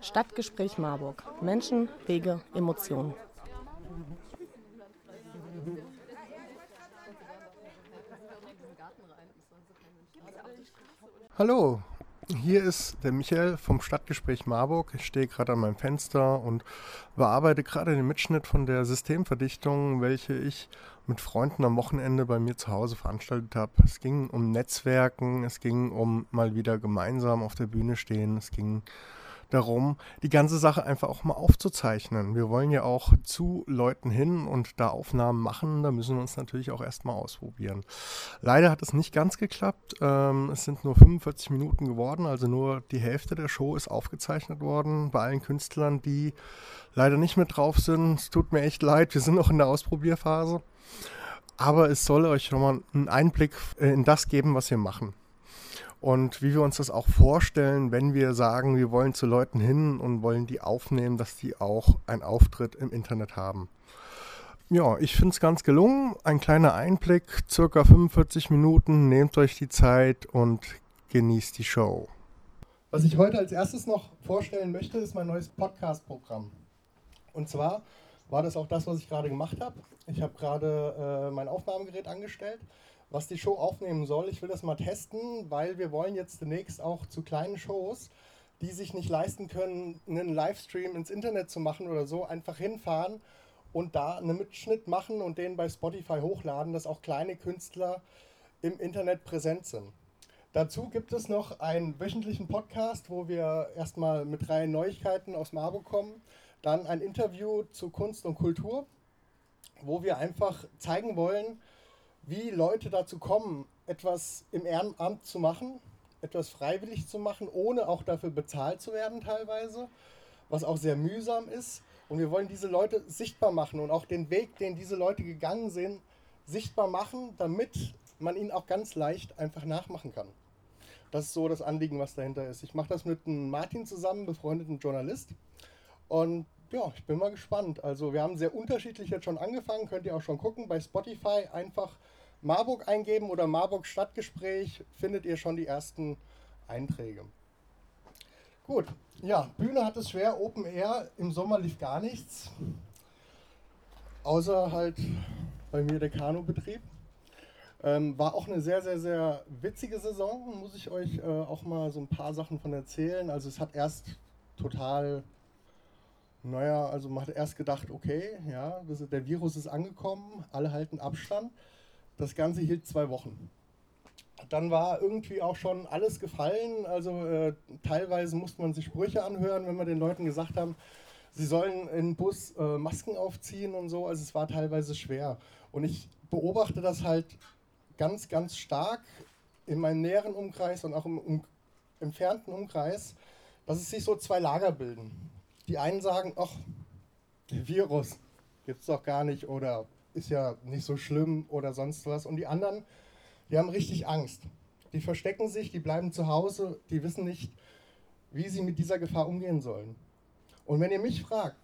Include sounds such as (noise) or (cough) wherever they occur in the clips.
Stadtgespräch Marburg. Menschen, Wege, Emotionen. Hallo, hier ist der Michael vom Stadtgespräch Marburg. Ich stehe gerade an meinem Fenster und bearbeite gerade den Mitschnitt von der Systemverdichtung, welche ich mit Freunden am Wochenende bei mir zu Hause veranstaltet habe. Es ging um Netzwerken, es ging um mal wieder gemeinsam auf der Bühne stehen, es ging darum, die ganze Sache einfach auch mal aufzuzeichnen. Wir wollen ja auch zu Leuten hin und da Aufnahmen machen. Da müssen wir uns natürlich auch erstmal ausprobieren. Leider hat es nicht ganz geklappt. Ähm, es sind nur 45 Minuten geworden, also nur die Hälfte der Show ist aufgezeichnet worden bei allen Künstlern, die leider nicht mit drauf sind. Es tut mir echt leid, wir sind noch in der Ausprobierphase. Aber es soll euch nochmal einen Einblick in das geben, was wir machen und wie wir uns das auch vorstellen, wenn wir sagen, wir wollen zu Leuten hin und wollen die aufnehmen, dass die auch einen Auftritt im Internet haben. Ja, ich finde es ganz gelungen. Ein kleiner Einblick, circa 45 Minuten. Nehmt euch die Zeit und genießt die Show. Was ich heute als erstes noch vorstellen möchte, ist mein neues Podcast-Programm. Und zwar war das auch das, was ich gerade gemacht habe. Ich habe gerade äh, mein Aufnahmegerät angestellt was die Show aufnehmen soll. Ich will das mal testen, weil wir wollen jetzt demnächst auch zu kleinen Shows, die sich nicht leisten können, einen Livestream ins Internet zu machen oder so, einfach hinfahren und da einen Mitschnitt machen und den bei Spotify hochladen, dass auch kleine Künstler im Internet präsent sind. Dazu gibt es noch einen wöchentlichen Podcast, wo wir erstmal mit drei Neuigkeiten aus Marburg kommen, dann ein Interview zu Kunst und Kultur, wo wir einfach zeigen wollen, wie Leute dazu kommen, etwas im Ehrenamt zu machen, etwas freiwillig zu machen, ohne auch dafür bezahlt zu werden teilweise, was auch sehr mühsam ist. Und wir wollen diese Leute sichtbar machen und auch den Weg, den diese Leute gegangen sind, sichtbar machen, damit man ihn auch ganz leicht einfach nachmachen kann. Das ist so das Anliegen, was dahinter ist. Ich mache das mit einem Martin zusammen, befreundeten Journalist. Und ja, ich bin mal gespannt. Also wir haben sehr unterschiedlich jetzt schon angefangen, könnt ihr auch schon gucken. Bei Spotify einfach Marburg eingeben oder Marburg Stadtgespräch, findet ihr schon die ersten Einträge. Gut, ja, Bühne hat es schwer, Open Air, im Sommer lief gar nichts. Außer halt bei mir der Kanubetrieb. Ähm, war auch eine sehr, sehr, sehr witzige Saison, muss ich euch äh, auch mal so ein paar Sachen von erzählen. Also es hat erst total, naja, also man hat erst gedacht, okay, ja, der Virus ist angekommen, alle halten Abstand. Das Ganze hielt zwei Wochen. Dann war irgendwie auch schon alles gefallen. Also äh, teilweise musste man sich Sprüche anhören, wenn wir den Leuten gesagt haben, sie sollen in Bus äh, Masken aufziehen und so. Also es war teilweise schwer. Und ich beobachte das halt ganz, ganz stark in meinem näheren Umkreis und auch im um, entfernten Umkreis, dass es sich so zwei Lager bilden. Die einen sagen, ach, Virus gibt es doch gar nicht oder ist ja nicht so schlimm oder sonst was. Und die anderen, die haben richtig Angst. Die verstecken sich, die bleiben zu Hause, die wissen nicht, wie sie mit dieser Gefahr umgehen sollen. Und wenn ihr mich fragt,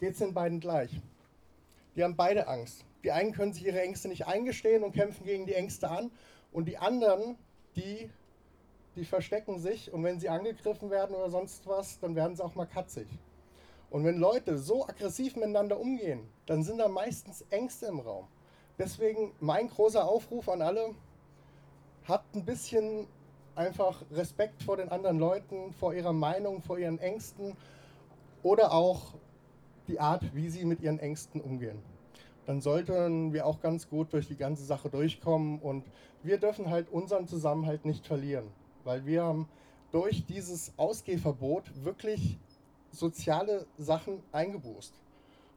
geht es den beiden gleich. Die haben beide Angst. Die einen können sich ihre Ängste nicht eingestehen und kämpfen gegen die Ängste an. Und die anderen, die, die verstecken sich und wenn sie angegriffen werden oder sonst was, dann werden sie auch mal katzig. Und wenn Leute so aggressiv miteinander umgehen, dann sind da meistens Ängste im Raum. Deswegen mein großer Aufruf an alle, habt ein bisschen einfach Respekt vor den anderen Leuten, vor ihrer Meinung, vor ihren Ängsten oder auch die Art, wie sie mit ihren Ängsten umgehen. Dann sollten wir auch ganz gut durch die ganze Sache durchkommen und wir dürfen halt unseren Zusammenhalt nicht verlieren, weil wir haben durch dieses Ausgehverbot wirklich soziale Sachen eingebußt.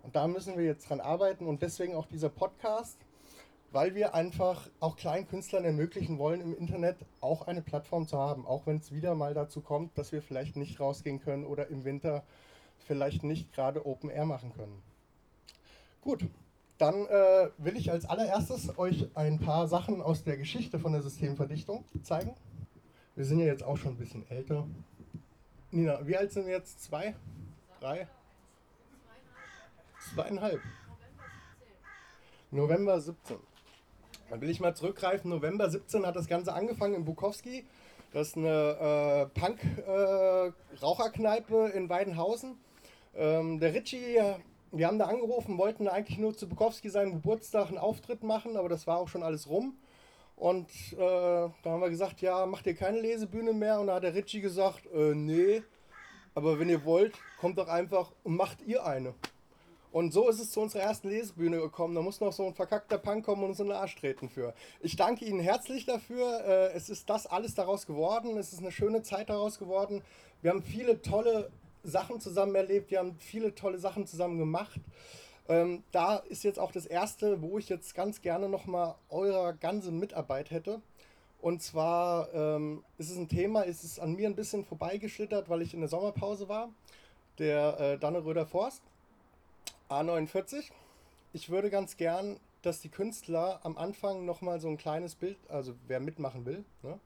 Und da müssen wir jetzt dran arbeiten und deswegen auch dieser Podcast, weil wir einfach auch kleinen Künstlern ermöglichen wollen, im Internet auch eine Plattform zu haben, auch wenn es wieder mal dazu kommt, dass wir vielleicht nicht rausgehen können oder im Winter vielleicht nicht gerade Open Air machen können. Gut, dann äh, will ich als allererstes euch ein paar Sachen aus der Geschichte von der Systemverdichtung zeigen. Wir sind ja jetzt auch schon ein bisschen älter. Nina, wie alt sind wir jetzt? Zwei? Drei? Zweieinhalb. November 17. Dann will ich mal zurückgreifen. November 17 hat das Ganze angefangen in Bukowski. Das ist eine äh, Punk-Raucherkneipe äh, in Weidenhausen. Ähm, der Ritchie, wir haben da angerufen, wollten eigentlich nur zu Bukowski seinem Geburtstag einen Auftritt machen, aber das war auch schon alles rum. Und äh, da haben wir gesagt, ja, macht ihr keine Lesebühne mehr? Und da hat der Ritchie gesagt, äh, nee, aber wenn ihr wollt, kommt doch einfach und macht ihr eine. Und so ist es zu unserer ersten Lesebühne gekommen. Da muss noch so ein verkackter Punk kommen und uns in den Arsch treten für. Ich danke Ihnen herzlich dafür. Äh, es ist das alles daraus geworden. Es ist eine schöne Zeit daraus geworden. Wir haben viele tolle Sachen zusammen erlebt. Wir haben viele tolle Sachen zusammen gemacht. Ähm, da ist jetzt auch das erste, wo ich jetzt ganz gerne nochmal eurer ganzen Mitarbeit hätte. Und zwar ähm, ist es ein Thema, ist es an mir ein bisschen vorbeigeschlittert, weil ich in der Sommerpause war. Der äh, Danneröder Forst. A49. Ich würde ganz gern, dass die Künstler am Anfang nochmal so ein kleines Bild, also wer mitmachen will, ne,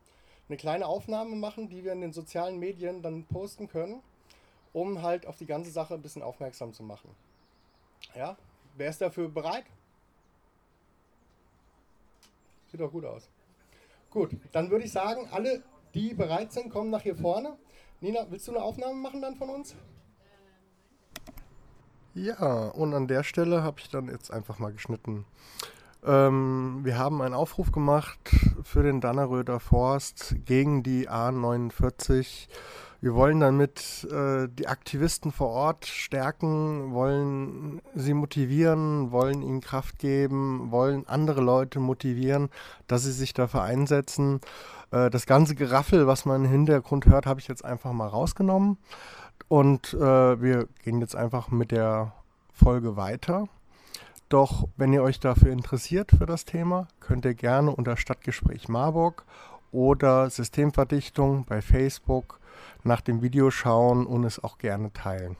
eine kleine Aufnahme machen, die wir in den sozialen Medien dann posten können, um halt auf die ganze Sache ein bisschen aufmerksam zu machen. Ja, wer ist dafür bereit? Sieht doch gut aus. Gut, dann würde ich sagen, alle, die bereit sind, kommen nach hier vorne. Nina, willst du eine Aufnahme machen dann von uns? Ja, und an der Stelle habe ich dann jetzt einfach mal geschnitten. Ähm, wir haben einen Aufruf gemacht für den Danneröder Forst gegen die A49. Wir wollen damit äh, die Aktivisten vor Ort stärken, wollen sie motivieren, wollen ihnen Kraft geben, wollen andere Leute motivieren, dass sie sich dafür einsetzen. Äh, das ganze Geraffel, was man im Hintergrund hört, habe ich jetzt einfach mal rausgenommen. Und äh, wir gehen jetzt einfach mit der Folge weiter. Doch wenn ihr euch dafür interessiert für das Thema, könnt ihr gerne unter Stadtgespräch Marburg oder Systemverdichtung bei Facebook nach dem Video schauen und es auch gerne teilen.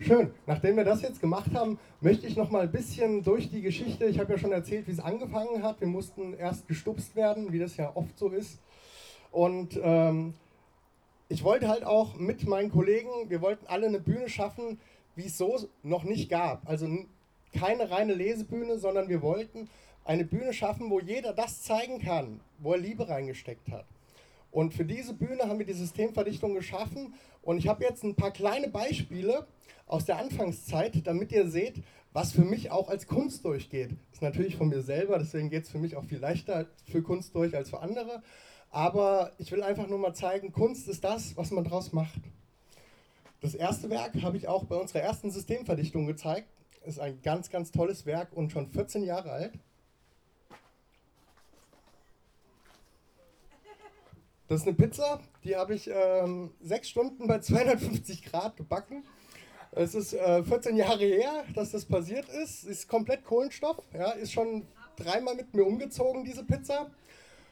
Schön. Nachdem wir das jetzt gemacht haben, möchte ich noch mal ein bisschen durch die Geschichte. Ich habe ja schon erzählt, wie es angefangen hat. Wir mussten erst gestupst werden, wie das ja oft so ist. Und ähm, ich wollte halt auch mit meinen Kollegen, wir wollten alle eine Bühne schaffen, wie es so noch nicht gab. Also keine reine Lesebühne, sondern wir wollten eine Bühne schaffen, wo jeder das zeigen kann, wo er Liebe reingesteckt hat. Und für diese Bühne haben wir die Systemverdichtung geschaffen. Und ich habe jetzt ein paar kleine Beispiele aus der Anfangszeit, damit ihr seht, was für mich auch als Kunst durchgeht. Das ist natürlich von mir selber, deswegen geht es für mich auch viel leichter für Kunst durch als für andere. Aber ich will einfach nur mal zeigen, Kunst ist das, was man daraus macht. Das erste Werk habe ich auch bei unserer ersten Systemverdichtung gezeigt. Ist ein ganz, ganz tolles Werk und schon 14 Jahre alt. Das ist eine Pizza, die habe ich ähm, sechs Stunden bei (laughs) 250 Grad gebacken. Es ist äh, 14 Jahre her, dass das passiert ist. Ist komplett Kohlenstoff. Ja, ist schon dreimal mit mir umgezogen, diese Pizza.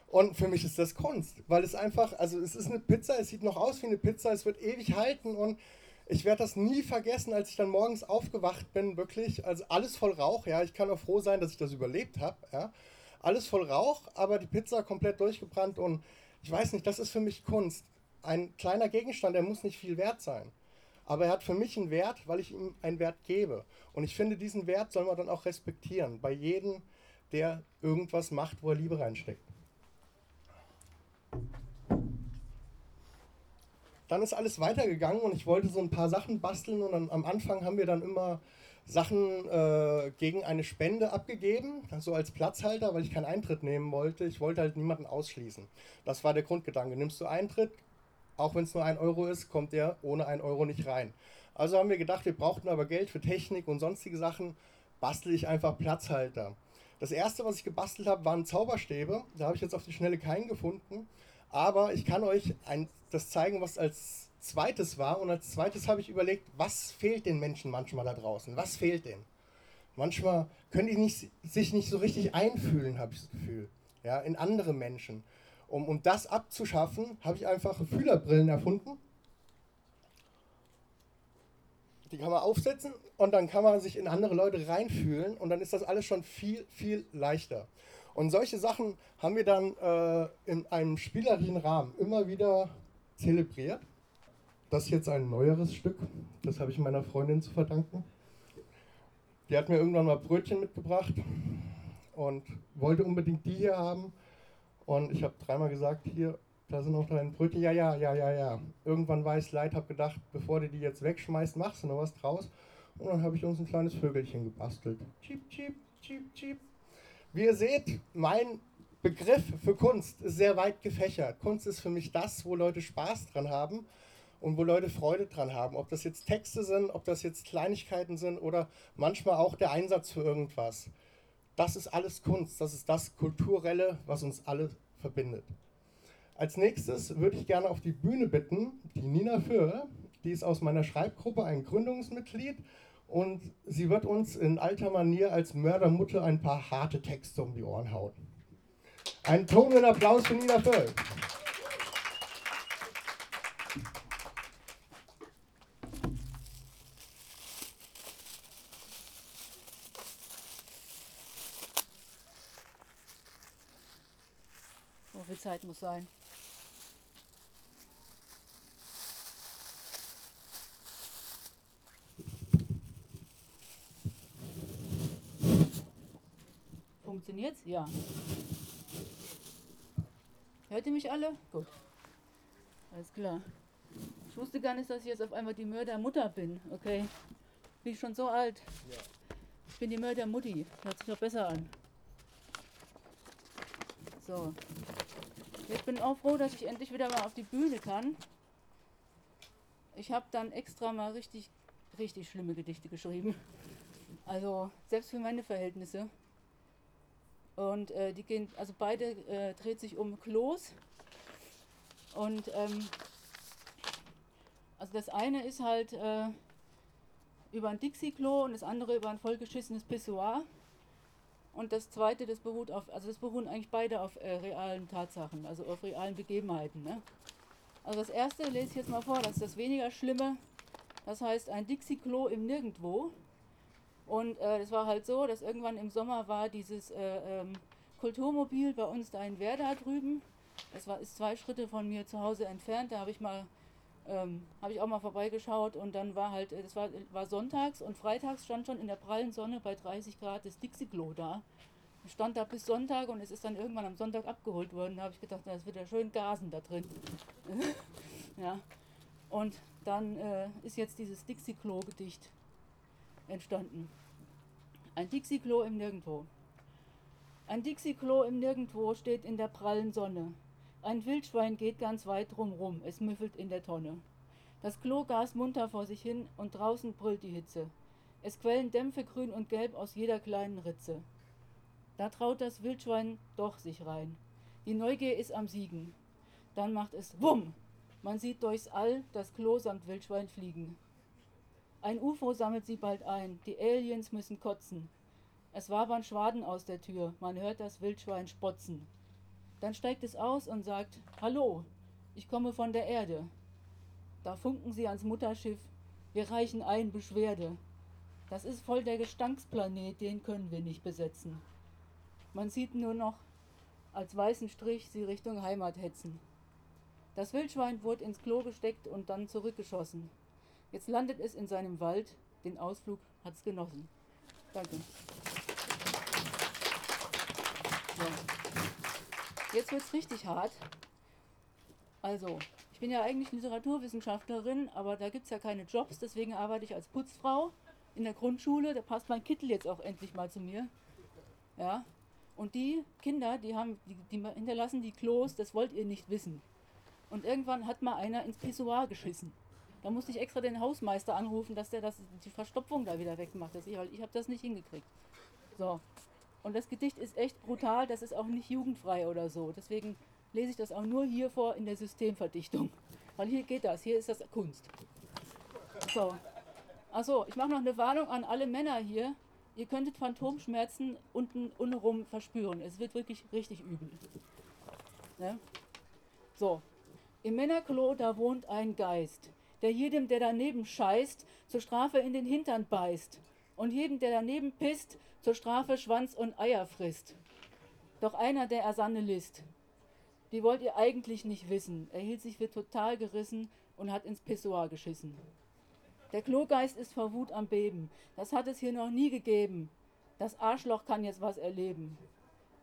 Und für mich ist das Kunst, weil es einfach, also es ist eine Pizza, es sieht noch aus wie eine Pizza, es wird ewig halten und ich werde das nie vergessen, als ich dann morgens aufgewacht bin, wirklich, also alles voll Rauch, ja, ich kann auch froh sein, dass ich das überlebt habe, ja. Alles voll Rauch, aber die Pizza komplett durchgebrannt und ich weiß nicht, das ist für mich Kunst. Ein kleiner Gegenstand, der muss nicht viel wert sein. Aber er hat für mich einen Wert, weil ich ihm einen Wert gebe. Und ich finde, diesen Wert soll man dann auch respektieren, bei jedem, der irgendwas macht, wo er Liebe reinsteckt. Dann ist alles weitergegangen und ich wollte so ein paar Sachen basteln und am Anfang haben wir dann immer Sachen äh, gegen eine Spende abgegeben, so als Platzhalter, weil ich keinen Eintritt nehmen wollte. Ich wollte halt niemanden ausschließen. Das war der Grundgedanke. Nimmst du Eintritt, auch wenn es nur ein Euro ist, kommt der ohne ein Euro nicht rein. Also haben wir gedacht, wir brauchten aber Geld für Technik und sonstige Sachen, bastel ich einfach Platzhalter. Das erste, was ich gebastelt habe, waren Zauberstäbe. Da habe ich jetzt auf die Schnelle keinen gefunden. Aber ich kann euch ein, das zeigen, was als zweites war. Und als zweites habe ich überlegt, was fehlt den Menschen manchmal da draußen? Was fehlt denen? Manchmal können die nicht, sich nicht so richtig einfühlen, habe ich das Gefühl. Ja, in andere Menschen. Um, um das abzuschaffen, habe ich einfach Fühlerbrillen erfunden Die kann man aufsetzen und dann kann man sich in andere Leute reinfühlen und dann ist das alles schon viel, viel leichter. Und solche Sachen haben wir dann äh, in einem spielerischen Rahmen immer wieder zelebriert. Das ist jetzt ein neueres Stück, das habe ich meiner Freundin zu verdanken. Die hat mir irgendwann mal Brötchen mitgebracht und wollte unbedingt die hier haben. Und ich habe dreimal gesagt, hier, da sind noch deine Brötchen. Ja, ja, ja, ja, ja. Irgendwann war ich leid, habe gedacht, bevor du die jetzt wegschmeißt, machst du noch was draus. Und dann habe ich uns ein kleines Vögelchen gebastelt. Cheep, cheep, cheep, cheep. Wie ihr seht, mein Begriff für Kunst ist sehr weit gefächert. Kunst ist für mich das, wo Leute Spaß dran haben und wo Leute Freude dran haben. Ob das jetzt Texte sind, ob das jetzt Kleinigkeiten sind oder manchmal auch der Einsatz für irgendwas. Das ist alles Kunst, das ist das Kulturelle, was uns alle verbindet. Als nächstes würde ich gerne auf die Bühne bitten, die Nina Föhr, die ist aus meiner Schreibgruppe ein Gründungsmitglied und sie wird uns in alter Manier als Mördermutter ein paar harte Texte um die Ohren hauen. Einen tobenden Applaus für Nina Föhr. Zeit muss sein. Funktioniert's? Ja. Hört ihr mich alle? Gut. Alles klar. Ich wusste gar nicht, dass ich jetzt auf einmal die Mördermutter bin. Okay. Bin ich schon so alt? Ja. Ich bin die Mördermutti. Hört sich doch besser an. So. Ich bin auch froh, dass ich endlich wieder mal auf die Bühne kann. Ich habe dann extra mal richtig, richtig schlimme Gedichte geschrieben. Also selbst für meine Verhältnisse. Und äh, die gehen, also beide äh, dreht sich um Klos. Und ähm, also das eine ist halt äh, über ein Dixie-Klo und das andere über ein vollgeschissenes Pissoir. Und das zweite, das beruht auf, also das beruhen eigentlich beide auf äh, realen Tatsachen, also auf realen Begebenheiten. Ne? Also das erste lese ich jetzt mal vor, das ist das weniger Schlimme. Das heißt ein Dixie-Klo im Nirgendwo. Und äh, war halt so, dass irgendwann im Sommer war dieses äh, ähm, Kulturmobil bei uns da in Werder drüben. Das war, ist zwei Schritte von mir zu Hause entfernt. Da habe ich mal ähm, habe ich auch mal vorbeigeschaut und dann war halt, das war, war sonntags und freitags stand schon in der prallen Sonne bei 30 Grad das Dixie-Klo da. Stand da bis Sonntag und es ist dann irgendwann am Sonntag abgeholt worden. Da habe ich gedacht, das wird ja schön gasen da drin. (laughs) ja. Und dann äh, ist jetzt dieses Dixie-Klo-Gedicht entstanden. Ein Dixie-Klo im Nirgendwo. Ein Dixie-Klo im Nirgendwo steht in der prallen Sonne. Ein Wildschwein geht ganz weit drumrum, es müffelt in der Tonne. Das Klo gas munter vor sich hin und draußen brüllt die Hitze. Es quellen Dämpfe grün und gelb aus jeder kleinen Ritze. Da traut das Wildschwein doch sich rein. Die Neugier ist am Siegen. Dann macht es Wumm! Man sieht durchs All das Klo samt Wildschwein fliegen. Ein UFO sammelt sie bald ein. Die Aliens müssen kotzen. Es wabern Schwaden aus der Tür. Man hört das Wildschwein spotzen. Dann steigt es aus und sagt, Hallo, ich komme von der Erde. Da funken sie ans Mutterschiff, wir reichen ein Beschwerde. Das ist voll der Gestanksplanet, den können wir nicht besetzen. Man sieht nur noch als weißen Strich sie Richtung Heimat hetzen. Das Wildschwein wurde ins Klo gesteckt und dann zurückgeschossen. Jetzt landet es in seinem Wald, den Ausflug hat's genossen. Danke. So. Jetzt wird es richtig hart. Also, ich bin ja eigentlich Literaturwissenschaftlerin, aber da gibt es ja keine Jobs, deswegen arbeite ich als Putzfrau in der Grundschule. Da passt mein Kittel jetzt auch endlich mal zu mir. Ja. Und die Kinder, die haben, die, die hinterlassen die Klos, das wollt ihr nicht wissen. Und irgendwann hat mal einer ins Pissoir geschissen. Da musste ich extra den Hausmeister anrufen, dass der das, die Verstopfung da wieder wegmacht. Ich, ich habe das nicht hingekriegt. So, und das Gedicht ist echt brutal, das ist auch nicht jugendfrei oder so. Deswegen lese ich das auch nur hier vor in der Systemverdichtung. Weil hier geht das, hier ist das Kunst. So. Achso, ich mache noch eine Warnung an alle Männer hier. Ihr könntet Phantomschmerzen unten untenrum verspüren. Es wird wirklich richtig übel. Ne? So. Im Männerklo, da wohnt ein Geist, der jedem, der daneben scheißt, zur Strafe in den Hintern beißt. Und jedem, der daneben pisst, zur Strafe Schwanz und Eier frisst. Doch einer, der Ersanne list, die wollt ihr eigentlich nicht wissen. Er hielt sich für total gerissen und hat ins Pissoir geschissen. Der Klogeist ist vor Wut am Beben. Das hat es hier noch nie gegeben. Das Arschloch kann jetzt was erleben.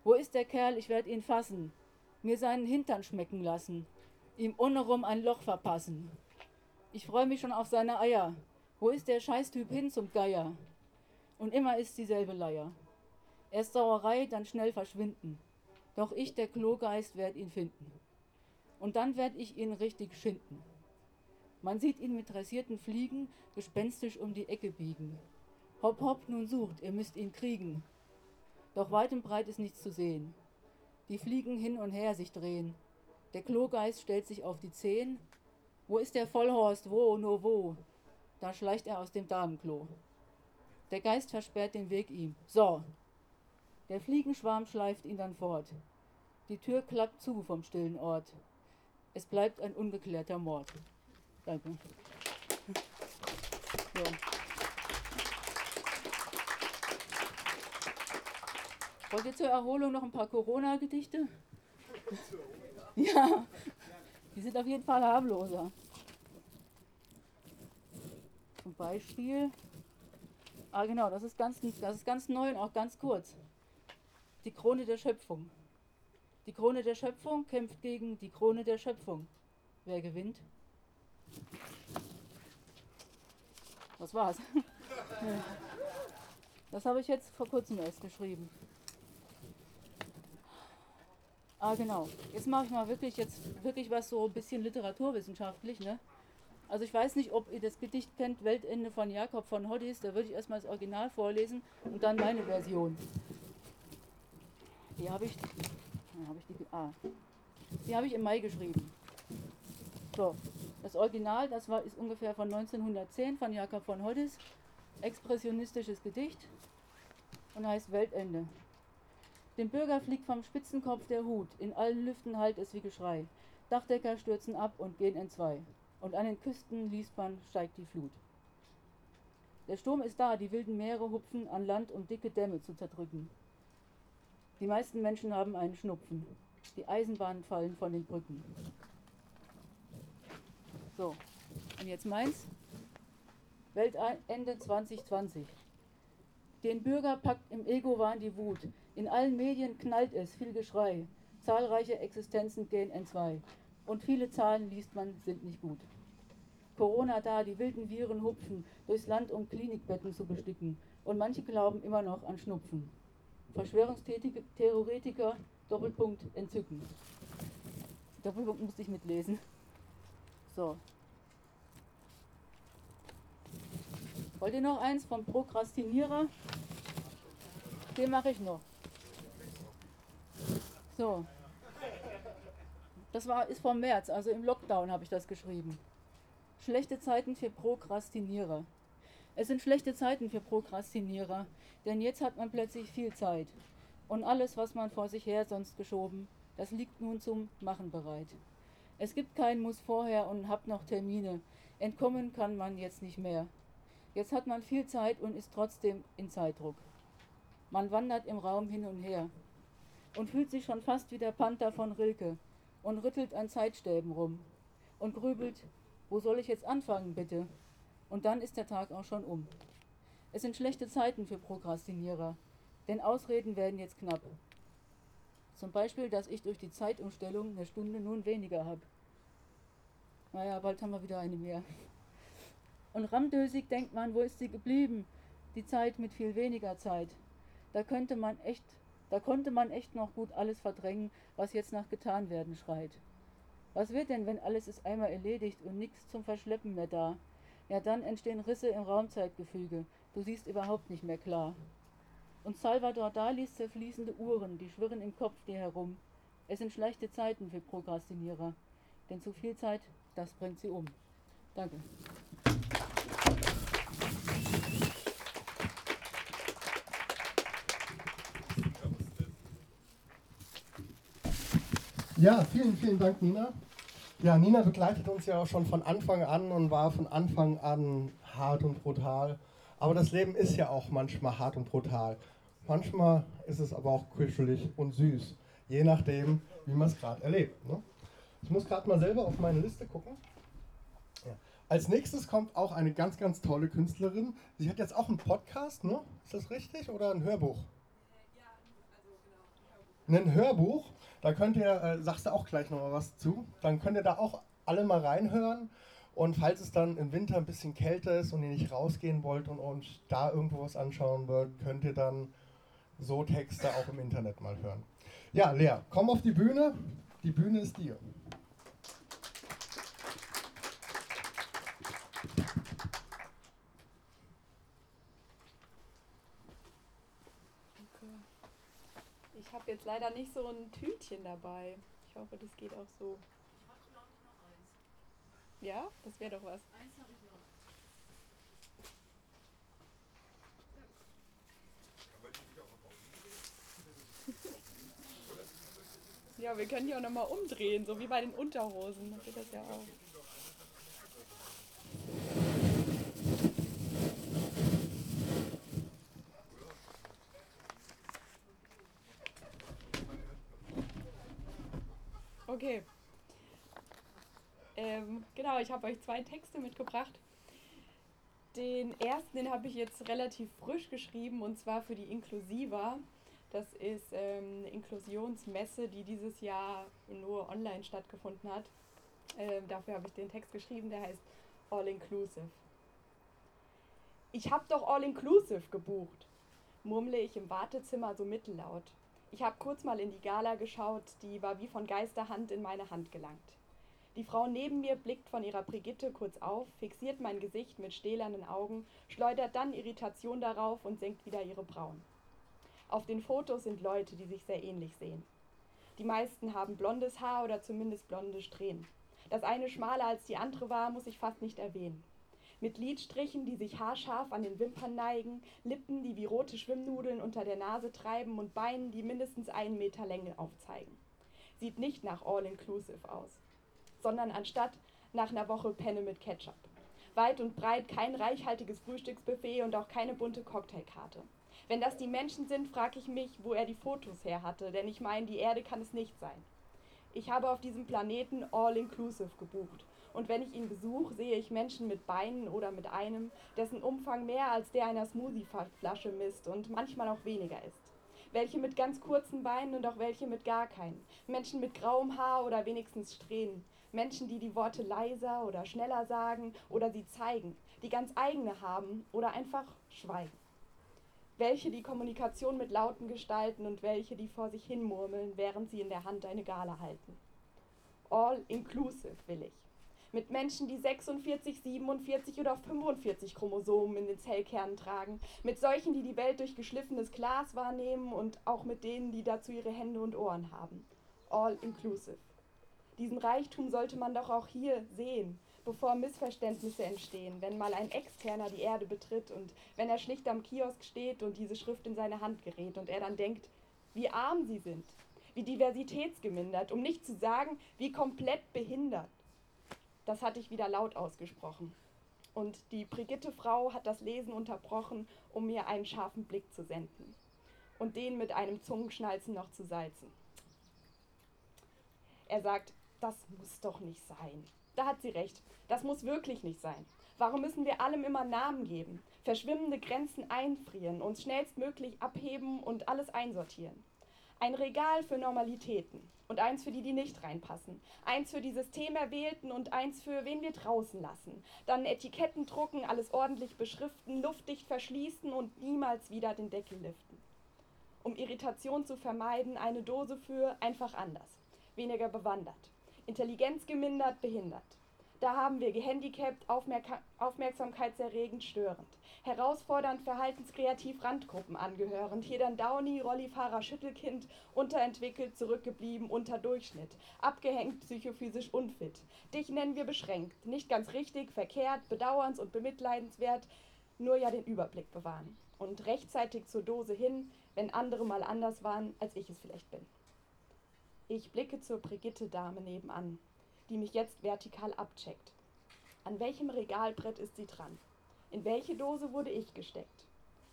Wo ist der Kerl? Ich werde ihn fassen. mir seinen Hintern schmecken lassen, ihm untenrum ein Loch verpassen. Ich freue mich schon auf seine Eier. Wo ist der Scheißtyp hin zum Geier? Und immer ist dieselbe Leier. Erst Sauerei, dann schnell verschwinden. Doch ich, der Klogeist, werd ihn finden. Und dann werd ich ihn richtig schinden. Man sieht ihn mit dressierten Fliegen gespenstisch um die Ecke biegen. Hopp, hopp, nun sucht, ihr müsst ihn kriegen. Doch weit und breit ist nichts zu sehen. Die Fliegen hin und her sich drehen. Der Klogeist stellt sich auf die Zehen. Wo ist der Vollhorst? Wo, nur wo? Da schleicht er aus dem Damenklo. Der Geist versperrt den Weg ihm. So. Der Fliegenschwarm schleift ihn dann fort. Die Tür klappt zu vom stillen Ort. Es bleibt ein ungeklärter Mord. Danke. So. Wollt ihr zur Erholung noch ein paar Corona-Gedichte? (laughs) Ja, die sind auf jeden Fall harmloser. Zum Beispiel, ah genau, das ist ganz, das ist ganz neu und auch ganz kurz. Die Krone der Schöpfung. Die Krone der Schöpfung kämpft gegen die Krone der Schöpfung. Wer gewinnt? Das war's. (laughs) Das habe ich jetzt vor kurzem erst geschrieben. Ah, genau. Jetzt mache ich mal wirklich jetzt wirklich was so ein bisschen literaturwissenschaftlich, ne? Also ich weiß nicht, ob ihr das Gedicht kennt, Weltende von Jakob von Hoddis. Da würde ich erstmal das Original vorlesen und dann meine Version. Die habe ich, hab ich die, ah, die habe ich im Mai geschrieben. So, das Original, das war, ist ungefähr von 1910 von Jakob von Hoddis. Expressionistisches Gedicht und heißt Weltende. Dem Bürger fliegt vom Spitzenkopf der Hut, in allen Lüften hallt es wie Geschrei. Dachdecker stürzen ab und gehen entzwei und an den Küsten liest man, steigt die Flut. Der Sturm ist da, die wilden Meere hupfen an Land, um dicke Dämme zu zerdrücken. Die meisten Menschen haben einen Schnupfen. Die Eisenbahnen fallen von den Brücken. So, und jetzt meins. Weltende 2020. Den Bürger packt im Ego-Wahn die Wut. In allen Medien knallt es, viel Geschrei. Zahlreiche Existenzen gehen entzwei. Und viele Zahlen liest man, sind nicht gut. Corona da, die wilden Viren hupfen durchs Land, um Klinikbetten zu besticken. Und manche glauben immer noch an Schnupfen. Verschwörungstheoretiker, Doppelpunkt, entzücken. Doppelpunkt musste ich mitlesen. So. Wollt ihr noch eins vom Prokrastinierer? Den mache ich noch. So. Das war, ist vom März, also im Lockdown habe ich das geschrieben. Schlechte Zeiten für Prokrastinierer. Es sind schlechte Zeiten für Prokrastinierer, denn jetzt hat man plötzlich viel Zeit. Und alles, was man vor sich her sonst geschoben, das liegt nun zum Machen bereit. Es gibt kein Muss vorher und hab noch Termine. Entkommen kann man jetzt nicht mehr. Jetzt hat man viel Zeit und ist trotzdem in Zeitdruck. Man wandert im Raum hin und her und fühlt sich schon fast wie der Panther von Rilke, und rüttelt an Zeitstäben rum und grübelt, wo soll ich jetzt anfangen, bitte? Und dann ist der Tag auch schon um. Es sind schlechte Zeiten für Prokrastinierer, denn Ausreden werden jetzt knapp. Zum Beispiel, dass ich durch die Zeitumstellung eine Stunde nun weniger habe. Naja, bald haben wir wieder eine mehr. Und ramdösig denkt man, wo ist sie geblieben? Die Zeit mit viel weniger Zeit. Da könnte man echt da konnte man echt noch gut alles verdrängen, was jetzt nach getan werden schreit. Was wird denn, wenn alles ist einmal erledigt und nichts zum Verschleppen mehr da? Ja, dann entstehen Risse im Raumzeitgefüge. Du siehst überhaupt nicht mehr klar. Und Salvador Dalis zerfließende Uhren, die schwirren im Kopf dir herum. Es sind schlechte Zeiten für Prokrastinierer. Denn zu viel Zeit, das bringt sie um. Danke. Ja, vielen, vielen Dank, Nina. Ja, Nina begleitet uns ja auch schon von Anfang an und war von Anfang an hart und brutal. Aber das Leben ist ja auch manchmal hart und brutal. Manchmal ist es aber auch kuschelig und süß. Je nachdem, wie man es gerade erlebt. Ne? Ich muss gerade mal selber auf meine Liste gucken. Ja. Als nächstes kommt auch eine ganz, ganz tolle Künstlerin. Sie hat jetzt auch einen Podcast, ne? Ist das richtig? Oder ein Hörbuch? Ein Hörbuch. Da könnt ihr, äh, sagst du auch gleich nochmal was zu, dann könnt ihr da auch alle mal reinhören. Und falls es dann im Winter ein bisschen kälter ist und ihr nicht rausgehen wollt und euch da irgendwo was anschauen wollt, könnt ihr dann so Texte auch im Internet mal hören. Ja, Lea, komm auf die Bühne. Die Bühne ist dir. Ich habe jetzt leider nicht so ein Tütchen dabei. Ich hoffe, das geht auch so. Ja, das wäre doch was. Ja, wir können die auch nochmal umdrehen, so wie bei den Unterhosen. Dann geht das ja auch. Okay. Ähm, genau, ich habe euch zwei Texte mitgebracht. Den ersten, den habe ich jetzt relativ frisch geschrieben und zwar für die Inklusiva. Das ist ähm, eine Inklusionsmesse, die dieses Jahr nur online stattgefunden hat. Ähm, dafür habe ich den Text geschrieben, der heißt All Inclusive. Ich habe doch All Inclusive gebucht, murmle ich im Wartezimmer so mittellaut. Ich habe kurz mal in die Gala geschaut, die war wie von Geisterhand in meine Hand gelangt. Die Frau neben mir blickt von ihrer Brigitte kurz auf, fixiert mein Gesicht mit stählernen Augen, schleudert dann Irritation darauf und senkt wieder ihre Brauen. Auf den Fotos sind Leute, die sich sehr ähnlich sehen. Die meisten haben blondes Haar oder zumindest blonde Strähnen. Dass eine schmaler als die andere war, muss ich fast nicht erwähnen. Mit Lidstrichen, die sich haarscharf an den Wimpern neigen, Lippen, die wie rote Schwimmnudeln unter der Nase treiben und Beinen, die mindestens einen Meter Länge aufzeigen. Sieht nicht nach All-Inclusive aus, sondern anstatt nach einer Woche Penne mit Ketchup. Weit und breit kein reichhaltiges Frühstücksbuffet und auch keine bunte Cocktailkarte. Wenn das die Menschen sind, frage ich mich, wo er die Fotos her hatte, denn ich meine, die Erde kann es nicht sein. Ich habe auf diesem Planeten All-Inclusive gebucht. Und wenn ich ihn besuche, sehe ich Menschen mit Beinen oder mit einem, dessen Umfang mehr als der einer Smoothieflasche misst und manchmal auch weniger ist. Welche mit ganz kurzen Beinen und auch welche mit gar keinen. Menschen mit grauem Haar oder wenigstens Strähnen. Menschen, die die Worte leiser oder schneller sagen oder sie zeigen, die ganz eigene haben oder einfach schweigen welche die Kommunikation mit Lauten gestalten und welche die vor sich hin murmeln, während sie in der Hand eine Gala halten. All inclusive will ich. Mit Menschen, die 46, 47 oder 45 Chromosomen in den Zellkernen tragen, mit solchen, die die Welt durch geschliffenes Glas wahrnehmen und auch mit denen, die dazu ihre Hände und Ohren haben. All inclusive. Diesen Reichtum sollte man doch auch hier sehen, bevor Missverständnisse entstehen, wenn mal ein Externer die Erde betritt und wenn er schlicht am Kiosk steht und diese Schrift in seine Hand gerät und er dann denkt, wie arm sie sind, wie diversitätsgemindert, um nicht zu sagen, wie komplett behindert. Das hatte ich wieder laut ausgesprochen. Und die Brigitte-Frau hat das Lesen unterbrochen, um mir einen scharfen Blick zu senden und den mit einem Zungenschnalzen noch zu salzen. Er sagt, das muss doch nicht sein. Da hat sie recht. Das muss wirklich nicht sein. Warum müssen wir allem immer Namen geben, verschwimmende Grenzen einfrieren, uns schnellstmöglich abheben und alles einsortieren? Ein Regal für Normalitäten und eins für die, die nicht reinpassen. Eins für die Systemerwählten und eins für wen wir draußen lassen. Dann Etiketten drucken, alles ordentlich beschriften, luftdicht verschließen und niemals wieder den Deckel liften. Um Irritation zu vermeiden, eine Dose für einfach anders, weniger bewandert. Intelligenz gemindert, behindert. Da haben wir gehandicapt, aufmerk aufmerksamkeitserregend, störend. Herausfordernd, verhaltenskreativ, Randgruppen angehörend. Hier dann Downy, Rollifahrer, Schüttelkind, unterentwickelt, zurückgeblieben, unter Durchschnitt. Abgehängt, psychophysisch unfit. Dich nennen wir beschränkt. Nicht ganz richtig, verkehrt, bedauerns- und bemitleidenswert. Nur ja den Überblick bewahren. Und rechtzeitig zur Dose hin, wenn andere mal anders waren, als ich es vielleicht bin. Ich blicke zur Brigitte-Dame nebenan, die mich jetzt vertikal abcheckt. An welchem Regalbrett ist sie dran? In welche Dose wurde ich gesteckt?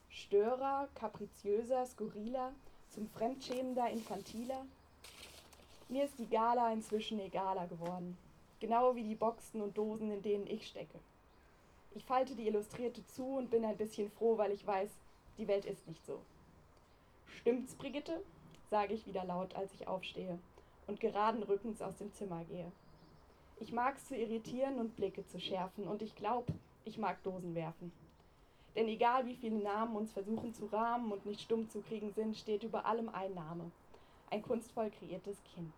Störer, kapriziöser, skurriler, zum Fremdschämender, infantiler? Mir ist die Gala inzwischen egaler geworden, genau wie die Boxen und Dosen, in denen ich stecke. Ich falte die Illustrierte zu und bin ein bisschen froh, weil ich weiß, die Welt ist nicht so. Stimmt's, Brigitte? sage ich wieder laut, als ich aufstehe und geraden Rückens aus dem Zimmer gehe. Ich mag's zu irritieren und Blicke zu schärfen und ich glaube, ich mag Dosen werfen. Denn egal wie viele Namen uns versuchen zu rahmen und nicht stumm zu kriegen sind, steht über allem ein Name. Ein kunstvoll kreiertes Kind.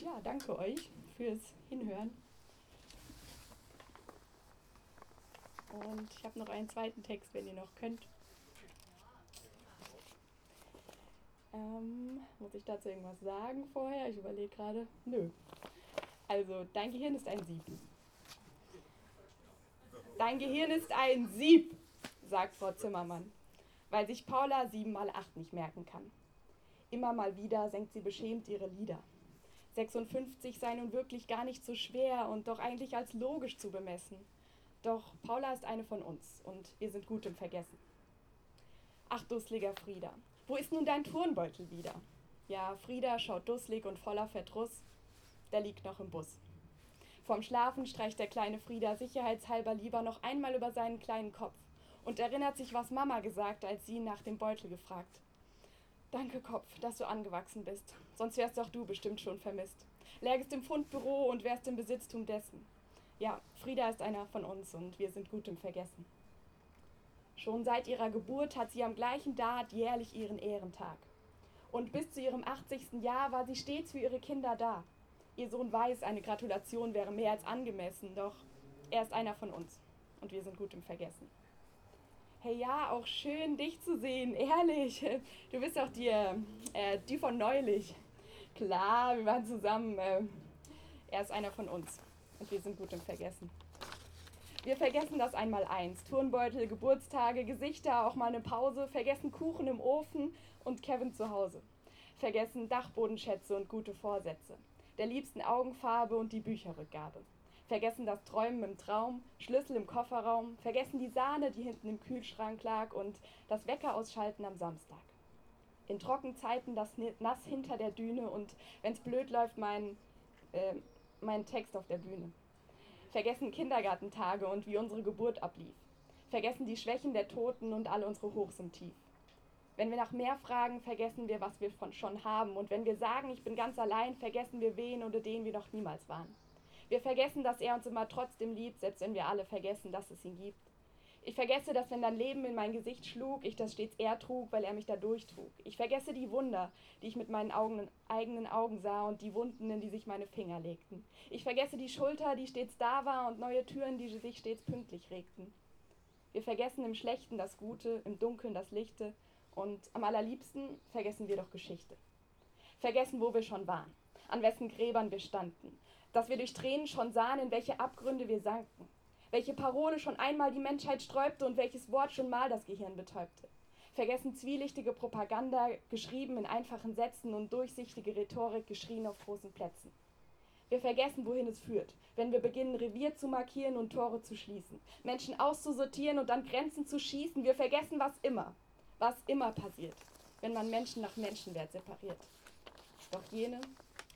Ja, danke euch fürs Hinhören. Und ich habe noch einen zweiten Text, wenn ihr noch könnt. Ähm, muss ich dazu irgendwas sagen vorher? Ich überlege gerade. Nö. Also, dein Gehirn ist ein Sieb. Dein Gehirn ist ein Sieb, sagt Frau Zimmermann, weil sich Paula 7 mal 8 nicht merken kann. Immer mal wieder senkt sie beschämt ihre Lieder. 56 sei nun wirklich gar nicht so schwer und doch eigentlich als logisch zu bemessen. Doch Paula ist eine von uns und wir sind gut im Vergessen. Ach, dusseliger Frieda, wo ist nun dein Turnbeutel wieder? Ja, Frieda schaut dusselig und voller Verdruss. Der liegt noch im Bus. Vorm Schlafen streicht der kleine Frieda sicherheitshalber lieber noch einmal über seinen kleinen Kopf und erinnert sich, was Mama gesagt, als sie ihn nach dem Beutel gefragt. Danke, Kopf, dass du angewachsen bist. Sonst wärst auch du bestimmt schon vermisst. Lägest im Fundbüro und wärst im Besitztum dessen. Ja, Frieda ist einer von uns und wir sind gut im Vergessen. Schon seit ihrer Geburt hat sie am gleichen Dart jährlich ihren Ehrentag. Und bis zu ihrem 80. Jahr war sie stets für ihre Kinder da. Ihr Sohn weiß, eine Gratulation wäre mehr als angemessen, doch er ist einer von uns und wir sind gut im Vergessen. Hey ja, auch schön dich zu sehen, ehrlich. Du bist auch die, äh, die von neulich. Klar, wir waren zusammen. Äh, er ist einer von uns und wir sind gut im Vergessen. Wir vergessen das einmal eins. Turnbeutel, Geburtstage, Gesichter, auch mal eine Pause, vergessen Kuchen im Ofen und Kevin zu Hause. Vergessen Dachbodenschätze und gute Vorsätze der liebsten Augenfarbe und die Bücherrückgabe. Vergessen das Träumen im Traum, Schlüssel im Kofferraum, vergessen die Sahne, die hinten im Kühlschrank lag und das Wecker ausschalten am Samstag. In Trockenzeiten das Nass hinter der Düne und wenn's blöd läuft, mein, äh, mein Text auf der Bühne. Vergessen Kindergartentage und wie unsere Geburt ablief. Vergessen die Schwächen der Toten und alle unsere Hochs im Tief. Wenn wir nach mehr fragen, vergessen wir, was wir von schon haben. Und wenn wir sagen, ich bin ganz allein, vergessen wir wen oder den wir noch niemals waren. Wir vergessen, dass er uns immer trotzdem liebt, selbst wenn wir alle vergessen, dass es ihn gibt. Ich vergesse, dass wenn dein Leben in mein Gesicht schlug, ich das stets er trug, weil er mich da durchtrug. Ich vergesse die Wunder, die ich mit meinen Augen, eigenen Augen sah und die Wunden, in die sich meine Finger legten. Ich vergesse die Schulter, die stets da war und neue Türen, die sich stets pünktlich regten. Wir vergessen im Schlechten das Gute, im Dunkeln das Lichte, und am allerliebsten vergessen wir doch Geschichte. Vergessen, wo wir schon waren, an wessen Gräbern wir standen, dass wir durch Tränen schon sahen, in welche Abgründe wir sanken, welche Parole schon einmal die Menschheit sträubte und welches Wort schon mal das Gehirn betäubte. Vergessen zwielichtige Propaganda, geschrieben in einfachen Sätzen und durchsichtige Rhetorik, geschrien auf großen Plätzen. Wir vergessen, wohin es führt, wenn wir beginnen, Revier zu markieren und Tore zu schließen, Menschen auszusortieren und an Grenzen zu schießen. Wir vergessen, was immer, was immer passiert, wenn man Menschen nach Menschenwert separiert. Doch jene,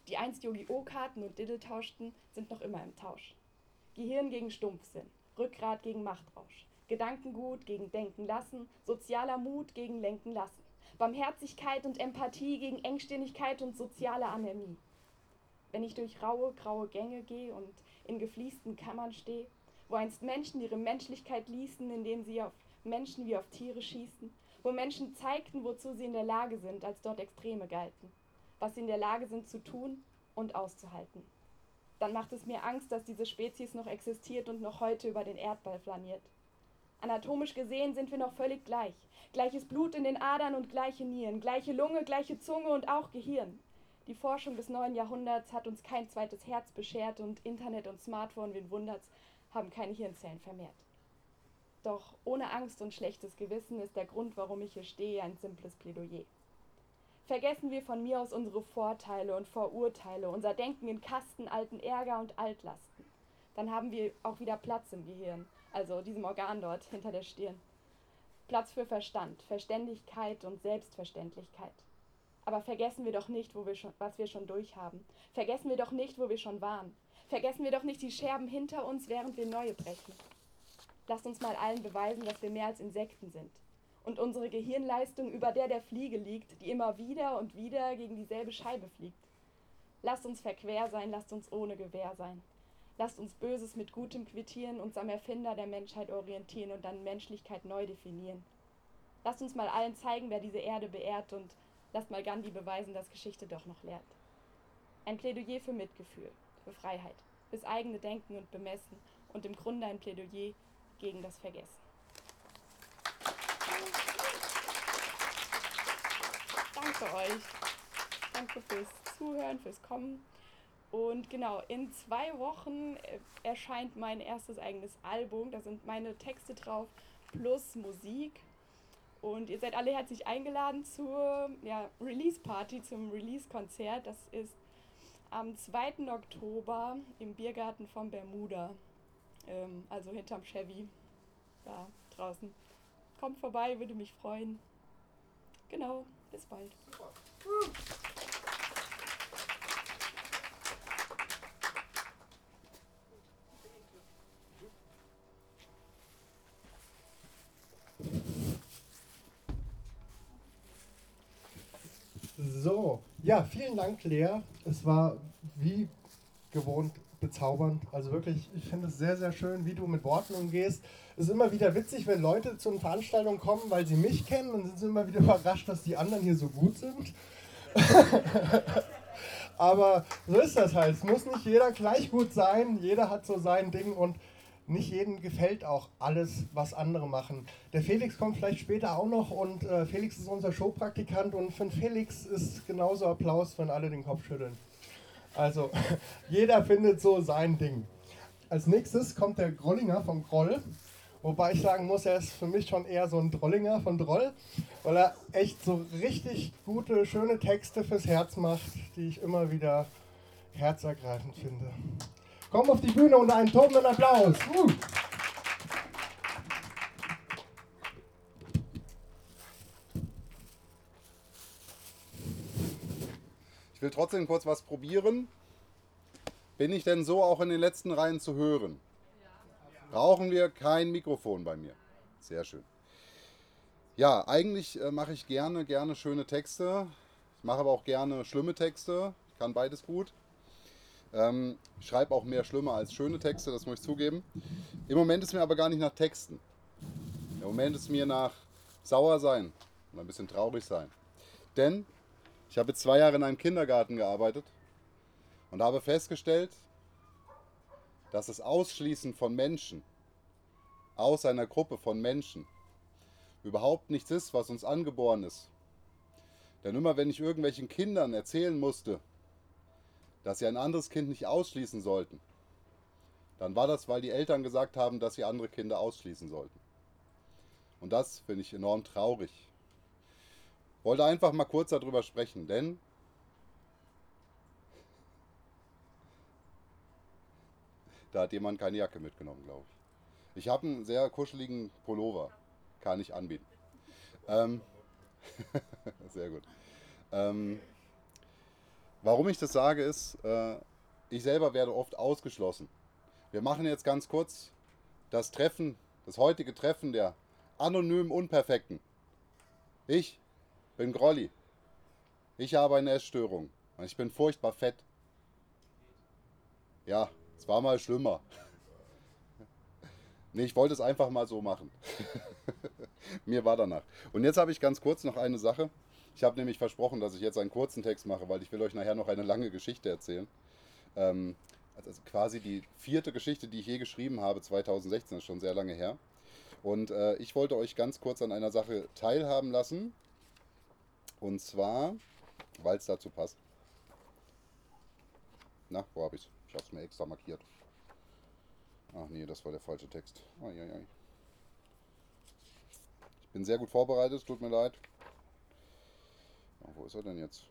die einst Yogi-Oh-Karten und Diddle tauschten, sind noch immer im Tausch. Gehirn gegen Stumpfsinn, Rückgrat gegen Machtrausch, Gedankengut gegen Denken lassen, sozialer Mut gegen Lenken lassen, Barmherzigkeit und Empathie gegen Engstirnigkeit und soziale Anämie. Wenn ich durch raue, graue Gänge gehe und in gefliesten Kammern stehe, wo einst Menschen ihre Menschlichkeit ließen, indem sie auf Menschen wie auf Tiere schießen, wo Menschen zeigten, wozu sie in der Lage sind, als dort Extreme galten, was sie in der Lage sind zu tun und auszuhalten. Dann macht es mir Angst, dass diese Spezies noch existiert und noch heute über den Erdball flaniert. Anatomisch gesehen sind wir noch völlig gleich. Gleiches Blut in den Adern und gleiche Nieren, gleiche Lunge, gleiche Zunge und auch Gehirn. Die Forschung des neuen Jahrhunderts hat uns kein zweites Herz beschert und Internet und Smartphone, wen wundert's, haben keine Hirnzellen vermehrt. Doch ohne Angst und schlechtes Gewissen ist der Grund, warum ich hier stehe, ein simples Plädoyer. Vergessen wir von mir aus unsere Vorteile und Vorurteile, unser Denken in Kasten, alten Ärger und Altlasten. Dann haben wir auch wieder Platz im Gehirn, also diesem Organ dort hinter der Stirn. Platz für Verstand, Verständigkeit und Selbstverständlichkeit. Aber vergessen wir doch nicht, wo wir schon, was wir schon durchhaben. Vergessen wir doch nicht, wo wir schon waren. Vergessen wir doch nicht die Scherben hinter uns, während wir neue brechen. Lasst uns mal allen beweisen, dass wir mehr als Insekten sind. Und unsere Gehirnleistung über der der Fliege liegt, die immer wieder und wieder gegen dieselbe Scheibe fliegt. Lasst uns verquer sein, lasst uns ohne Gewehr sein. Lasst uns Böses mit Gutem quittieren, uns am Erfinder der Menschheit orientieren und dann Menschlichkeit neu definieren. Lasst uns mal allen zeigen, wer diese Erde beehrt und lasst mal Gandhi beweisen, dass Geschichte doch noch lehrt. Ein Plädoyer für Mitgefühl, für Freiheit, fürs eigene Denken und Bemessen und im Grunde ein Plädoyer gegen das Vergessen. Danke euch. Danke fürs Zuhören, fürs Kommen. Und genau, in zwei Wochen äh, erscheint mein erstes eigenes Album. Da sind meine Texte drauf plus Musik. Und ihr seid alle herzlich eingeladen zur ja, Release-Party, zum Release-Konzert. Das ist am 2. Oktober im Biergarten von Bermuda. Ähm, also hinterm Chevy, da draußen. Kommt vorbei, würde mich freuen. Genau, bis bald. So, ja, vielen Dank, Lea. Es war wie gewohnt bezaubernd. Also wirklich, ich finde es sehr, sehr schön, wie du mit Worten umgehst. Es ist immer wieder witzig, wenn Leute zu einer Veranstaltung kommen, weil sie mich kennen und sind sie immer wieder (laughs) überrascht, dass die anderen hier so gut sind. (laughs) Aber so ist das halt. Es muss nicht jeder gleich gut sein. Jeder hat so sein Ding und nicht jedem gefällt auch alles, was andere machen. Der Felix kommt vielleicht später auch noch und äh, Felix ist unser Showpraktikant und für Felix ist genauso Applaus, wenn alle den Kopf schütteln. Also (laughs) jeder findet so sein Ding. Als nächstes kommt der Grollinger vom Groll. Wobei ich sagen muss, er ist für mich schon eher so ein Drollinger von Droll, weil er echt so richtig gute, schöne Texte fürs Herz macht, die ich immer wieder herzergreifend finde. Komm auf die Bühne und einen tobenden Applaus. Uh. Will trotzdem kurz was probieren. Bin ich denn so auch in den letzten Reihen zu hören? Brauchen wir kein Mikrofon bei mir. Sehr schön. Ja, eigentlich äh, mache ich gerne, gerne schöne Texte. Ich mache aber auch gerne schlimme Texte. Ich kann beides gut. Ähm, ich schreibe auch mehr schlimme als schöne Texte, das muss ich zugeben. Im Moment ist mir aber gar nicht nach Texten. Im Moment ist mir nach sauer sein und ein bisschen traurig sein. Denn ich habe zwei Jahre in einem Kindergarten gearbeitet und habe festgestellt, dass das Ausschließen von Menschen aus einer Gruppe von Menschen überhaupt nichts ist, was uns angeboren ist. Denn immer wenn ich irgendwelchen Kindern erzählen musste, dass sie ein anderes Kind nicht ausschließen sollten, dann war das, weil die Eltern gesagt haben, dass sie andere Kinder ausschließen sollten. Und das finde ich enorm traurig. Wollte einfach mal kurz darüber sprechen, denn da hat jemand keine Jacke mitgenommen, glaube ich. Ich habe einen sehr kuscheligen Pullover, kann ich anbieten. Ähm, (laughs) sehr gut. Ähm, warum ich das sage, ist, äh, ich selber werde oft ausgeschlossen. Wir machen jetzt ganz kurz das Treffen, das heutige Treffen der anonymen Unperfekten. Ich bin Grolli. Ich habe eine Essstörung. Und ich bin furchtbar fett. Ja, es war mal schlimmer. (laughs) Nee, ich wollte es einfach mal so machen. (laughs) Mir war danach. Und jetzt habe ich ganz kurz noch eine Sache. Ich habe nämlich versprochen, dass ich jetzt einen kurzen Text mache, weil ich will euch nachher noch eine lange Geschichte erzählen. Ähm, also quasi die vierte Geschichte, die ich je geschrieben habe, 2016, ist schon sehr lange her. Und äh, ich wollte euch ganz kurz an einer Sache teilhaben lassen. Und zwar, weil es dazu passt. Na, wo habe ich es? Ich habe es mir extra markiert. Ach nee, das war der falsche Text. Ai. Ich bin sehr gut vorbereitet, tut mir leid. Ja, wo ist er denn jetzt?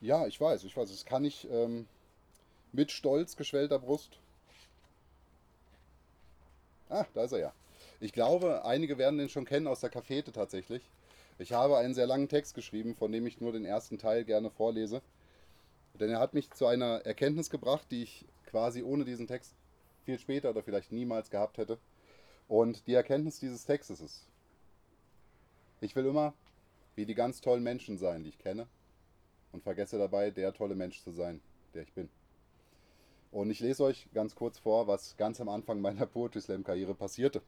Ja, ich weiß, ich weiß. Das kann ich ähm, mit stolz geschwellter Brust. Ah, da ist er ja. Ich glaube, einige werden den schon kennen aus der Cafete tatsächlich. Ich habe einen sehr langen Text geschrieben, von dem ich nur den ersten Teil gerne vorlese. Denn er hat mich zu einer Erkenntnis gebracht, die ich quasi ohne diesen Text viel später oder vielleicht niemals gehabt hätte. Und die Erkenntnis dieses Textes ist, ich will immer wie die ganz tollen Menschen sein, die ich kenne, und vergesse dabei, der tolle Mensch zu sein, der ich bin. Und ich lese euch ganz kurz vor, was ganz am Anfang meiner Poetry Slam-Karriere passierte.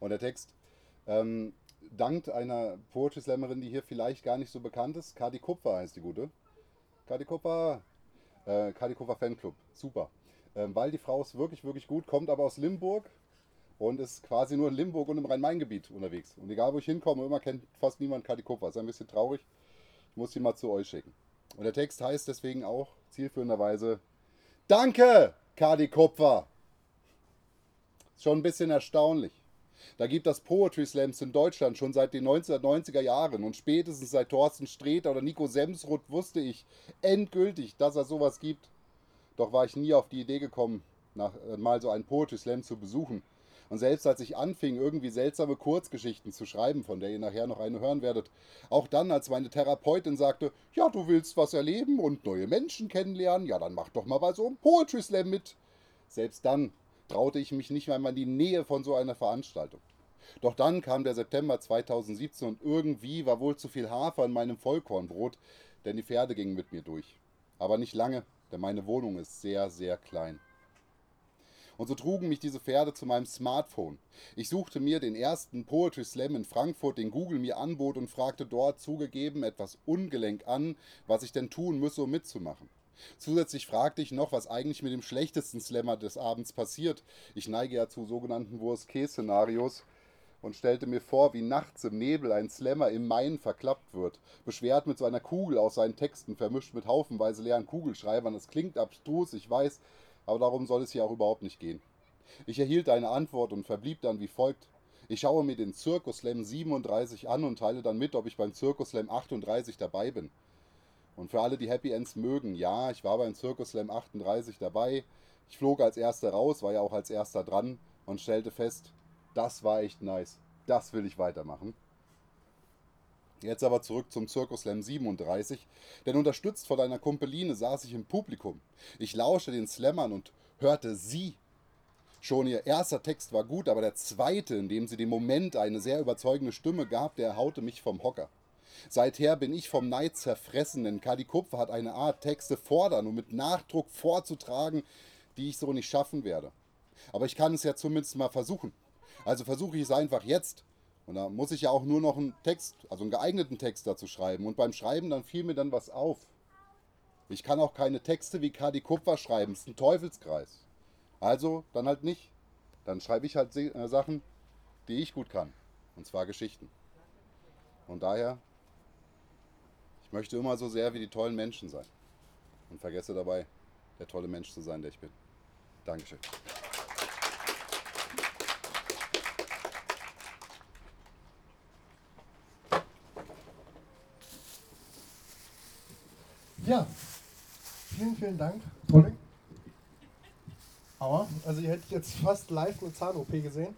Und der Text ähm, dankt einer Poetry Slammerin, die hier vielleicht gar nicht so bekannt ist. Kadi Kupfer heißt die gute. Kadi Kupfer, äh, Kadi Kupfer Fanclub, super. Ähm, weil die Frau ist wirklich, wirklich gut, kommt aber aus Limburg und ist quasi nur in Limburg und im Rhein-Main-Gebiet unterwegs. Und egal, wo ich hinkomme, immer kennt fast niemand Kadi Kupfer. Ist ein bisschen traurig. Ich muss sie mal zu euch schicken. Und der Text heißt deswegen auch zielführenderweise Danke, Kadi Kupfer. Schon ein bisschen erstaunlich. Da gibt es Poetry Slams in Deutschland schon seit den 1990er Jahren und spätestens seit Thorsten Sträter oder Nico Semsrud wusste ich endgültig, dass es sowas gibt. Doch war ich nie auf die Idee gekommen, nach, äh, mal so einen Poetry Slam zu besuchen. Und selbst als ich anfing, irgendwie seltsame Kurzgeschichten zu schreiben, von der ihr nachher noch eine hören werdet, auch dann, als meine Therapeutin sagte, ja, du willst was erleben und neue Menschen kennenlernen, ja, dann mach doch mal bei so einem Poetry Slam mit. Selbst dann traute ich mich nicht einmal in die Nähe von so einer Veranstaltung. Doch dann kam der September 2017 und irgendwie war wohl zu viel Hafer in meinem Vollkornbrot, denn die Pferde gingen mit mir durch. Aber nicht lange, denn meine Wohnung ist sehr, sehr klein. Und so trugen mich diese Pferde zu meinem Smartphone. Ich suchte mir den ersten Poetry Slam in Frankfurt, den Google mir anbot und fragte dort zugegeben etwas ungelenk an, was ich denn tun müsse, um mitzumachen. Zusätzlich fragte ich noch, was eigentlich mit dem schlechtesten Slammer des Abends passiert. Ich neige ja zu sogenannten Wurst-Case-Szenarios und stellte mir vor, wie nachts im Nebel ein Slammer im Main verklappt wird, beschwert mit so einer Kugel aus seinen Texten, vermischt mit haufenweise leeren Kugelschreibern. Es klingt abstrus, ich weiß, aber darum soll es hier auch überhaupt nicht gehen. Ich erhielt eine Antwort und verblieb dann wie folgt. Ich schaue mir den Zirkus Slam 37 an und teile dann mit, ob ich beim Zirkus Slam 38 dabei bin. Und für alle, die Happy Ends mögen, ja, ich war beim Circus Slam 38 dabei. Ich flog als erster raus, war ja auch als erster dran und stellte fest, das war echt nice. Das will ich weitermachen. Jetzt aber zurück zum Circus Slam 37, denn unterstützt von einer Kumpeline saß ich im Publikum. Ich lauschte den Slammern und hörte sie. Schon ihr erster Text war gut, aber der zweite, in dem sie dem Moment eine sehr überzeugende Stimme gab, der haute mich vom Hocker. Seither bin ich vom Neid zerfressen, denn Kadi Kupfer hat eine Art, Texte fordern und mit Nachdruck vorzutragen, die ich so nicht schaffen werde. Aber ich kann es ja zumindest mal versuchen. Also versuche ich es einfach jetzt. Und da muss ich ja auch nur noch einen Text, also einen geeigneten Text dazu schreiben. Und beim Schreiben dann fiel mir dann was auf. Ich kann auch keine Texte wie Kadi Kupfer schreiben. Es ist ein Teufelskreis. Also dann halt nicht. Dann schreibe ich halt äh, Sachen, die ich gut kann. Und zwar Geschichten. Und daher ich möchte immer so sehr wie die tollen Menschen sein und vergesse dabei, der tolle Mensch zu sein, der ich bin. Dankeschön. Ja, vielen, vielen Dank, Tolling. Aua, also ihr hättet jetzt fast live eine Zahn-OP gesehen.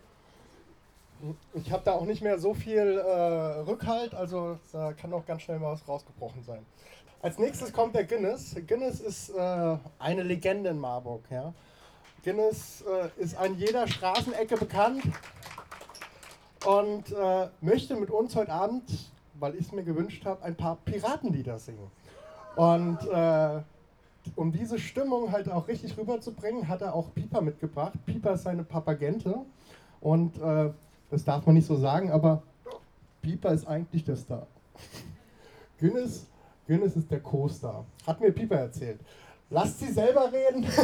Ich habe da auch nicht mehr so viel äh, Rückhalt, also da kann auch ganz schnell mal was rausgebrochen sein. Als nächstes kommt der Guinness. Guinness ist äh, eine Legende in Marburg. Ja. Guinness äh, ist an jeder Straßenecke bekannt und äh, möchte mit uns heute Abend, weil ich es mir gewünscht habe, ein paar Piratenlieder singen. Und äh, um diese Stimmung halt auch richtig rüberzubringen, hat er auch Pieper mitgebracht. Pieper ist seine Papagente und äh, das darf man nicht so sagen, aber Pieper ist eigentlich der Star. Günnis, Günnis ist der Co-Star. Hat mir Pieper erzählt. Lasst sie selber reden. (laughs)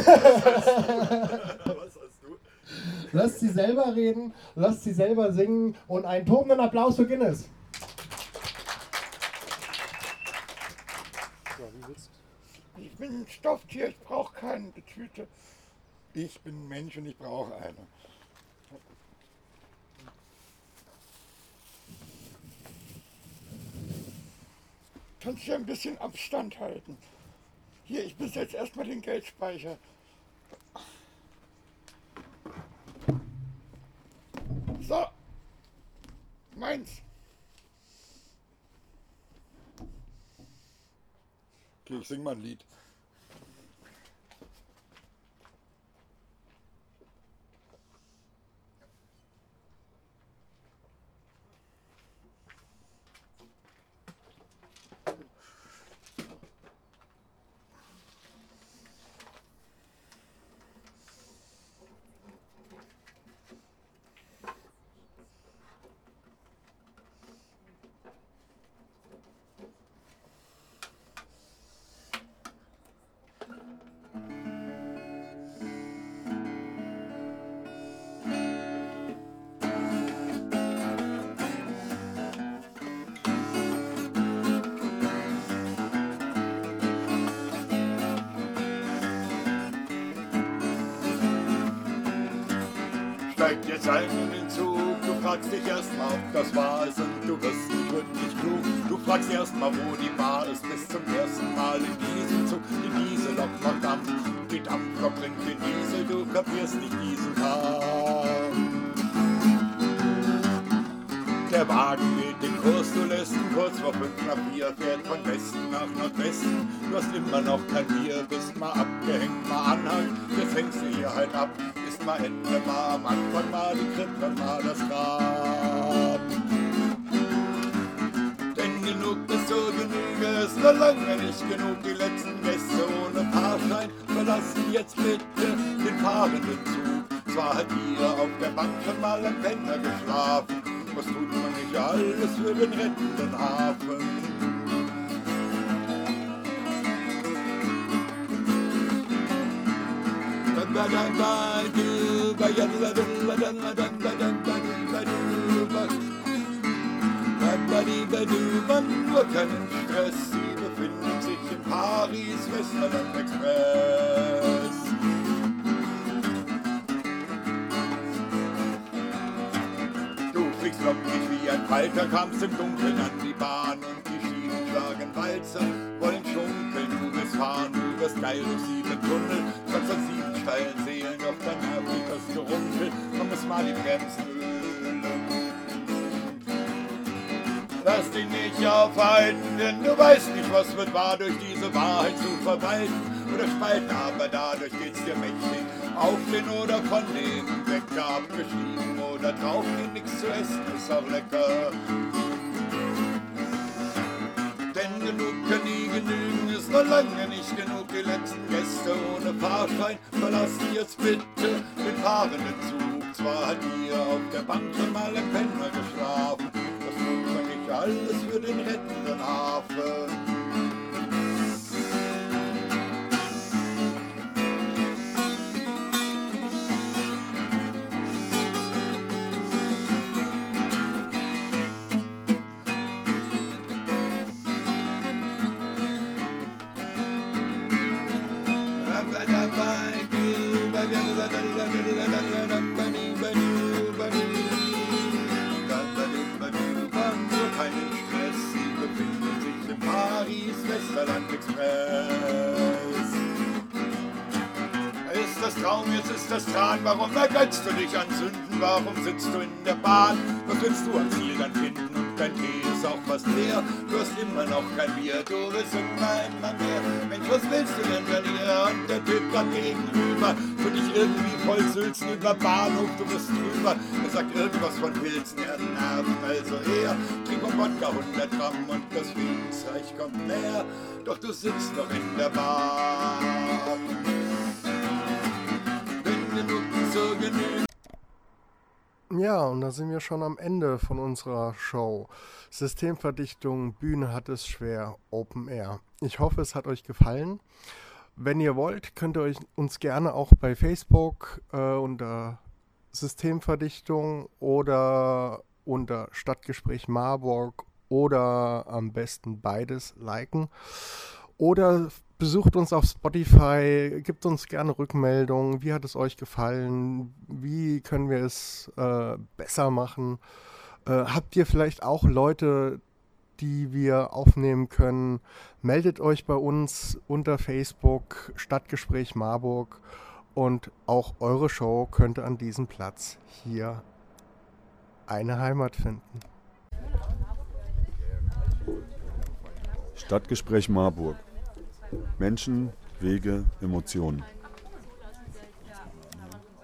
lasst sie selber reden, lasst sie selber singen und einen tobenden Applaus für Guinness. Ich bin ein Stofftier, ich brauche keine Tüte. Ich bin ein Mensch und ich brauche eine. kannst du ein bisschen Abstand halten. Hier, ich besetze erstmal den Geldspeicher. So, meins. Okay, ich sing mal ein Lied. Steigt jetzt ein in den Zug. Du fragst dich erstmal, ob das wahr ist und du wirst nicht gründlich klug. Du fragst erstmal, wo die Bar ist, bis zum ersten Mal in diesem Zug. Die Diesellok macht Dampf, die Dampflok bringt den Diesel, du kapierst nicht diesen Kram. Der Wagen geht den Kurs, du lässt ihn kurz vor fünf nach vier, fährt von Westen nach Nordwesten. Du hast immer noch kein Bier, bist mal abgehängt, mal anhalt, jetzt hängst du hier halt ab mal Ende, mal am Anfang, mal die Krippe, mal das Rad. Denn genug ist so Genüge, ist noch lange nicht genug. Die letzten Gäste ohne Fahrschein verlassen jetzt bitte den fahrenden Zug. Zwar hat hier auf der Bank schon mal ein Penner geschlafen, was tut man nicht alles für den rettenden Hafen? Nur keinen Stress, sie befinden sich in Paris, Westerland Express. Du fliegst lockig wie ein Falter, kamst im Dunkeln an die Bahn und die Schlagen Walzer, wollen schunkeln, du wirst fahren, du wirst geil durch sieben Tunnel, kannst an sieben steilen Seelen, doch dann nervig das Gerunkel, komm es mal die Bremsen. Lass dich nicht aufhalten, denn du weißt nicht, was wird wahr durch diese Wahrheit zu verwalten oder spalten, aber dadurch geht's dir mächtig. Auf den oder von dem Wecker abgeschrieben oder drauf nix zu essen ist auch lecker. Genug kann nie genügen, ist noch lange nicht genug. Die letzten Gäste ohne Fahrschein verlassen jetzt bitte den fahrenden Zug. Zwar hat ihr auf der Bank schon mal ein Penner geschlafen, das tut man nicht alles für den rettenden Hafen. Paris Westerland Express. Ist das Traum, jetzt ist das Tran, warum ergötzt du dich an Sünden, warum sitzt du in der Bahn, was willst du am Ziel dann finden und dein Tee ist auch fast leer, du hast immer noch kein Bier, du willst immer immer mehr, Mensch, was willst du denn von ihr? Und der Typ grad gegenüber, für dich irgendwie voll Sülzen über Bahnhof, du bist drüber, er sagt irgendwas von Pilzen, er nervt also eher, trink mal Wodka 100 Gramm und das Friedensreich kommt näher, doch du sitzt noch in der Bahn. Wenn genug zur Genüge Ja, und da sind wir schon am Ende von unserer Show. Systemverdichtung, Bühne hat es schwer, Open Air. Ich hoffe, es hat euch gefallen. Wenn ihr wollt, könnt ihr euch uns gerne auch bei Facebook äh, unter Systemverdichtung oder unter Stadtgespräch Marburg oder am besten beides liken. Oder besucht uns auf Spotify, gebt uns gerne Rückmeldungen. Wie hat es euch gefallen? Wie können wir es äh, besser machen? Äh, habt ihr vielleicht auch Leute, die wir aufnehmen können? Meldet euch bei uns unter Facebook Stadtgespräch Marburg und auch eure Show könnte an diesem Platz hier eine Heimat finden. Stadtgespräch Marburg. Menschen, Wege, Emotionen.